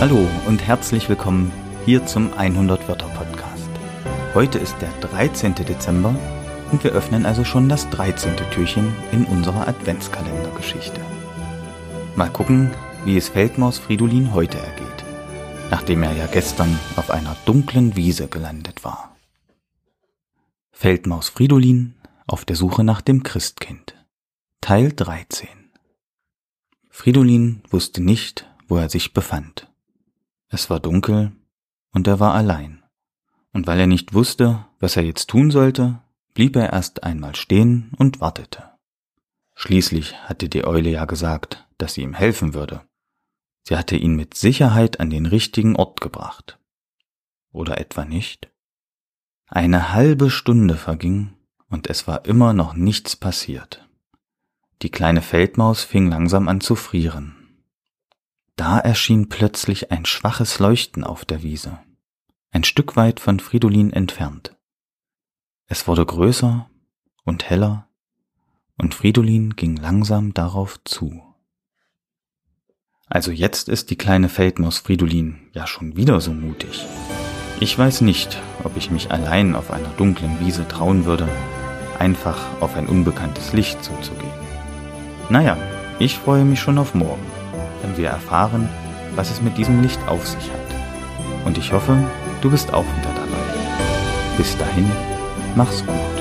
Hallo und herzlich willkommen hier zum 100 Wörter Podcast. Heute ist der 13. Dezember und wir öffnen also schon das 13. Türchen in unserer Adventskalendergeschichte. Mal gucken, wie es Feldmaus Fridolin heute ergeht, nachdem er ja gestern auf einer dunklen Wiese gelandet war. Feldmaus Fridolin auf der Suche nach dem Christkind. Teil 13 Fridolin wusste nicht, wo er sich befand. Es war dunkel und er war allein. Und weil er nicht wusste, was er jetzt tun sollte, blieb er erst einmal stehen und wartete. Schließlich hatte die Eule ja gesagt, dass sie ihm helfen würde. Sie hatte ihn mit Sicherheit an den richtigen Ort gebracht. Oder etwa nicht? Eine halbe Stunde verging und es war immer noch nichts passiert. Die kleine Feldmaus fing langsam an zu frieren. Da erschien plötzlich ein schwaches Leuchten auf der Wiese, ein Stück weit von Fridolin entfernt. Es wurde größer und heller, und Fridolin ging langsam darauf zu. Also jetzt ist die kleine Feldmaus Fridolin ja schon wieder so mutig. Ich weiß nicht, ob ich mich allein auf einer dunklen Wiese trauen würde, einfach auf ein unbekanntes Licht zuzugehen. Naja, ich freue mich schon auf morgen wenn wir erfahren, was es mit diesem Licht auf sich hat. Und ich hoffe, du bist auch wieder dabei. Bis dahin, mach's gut.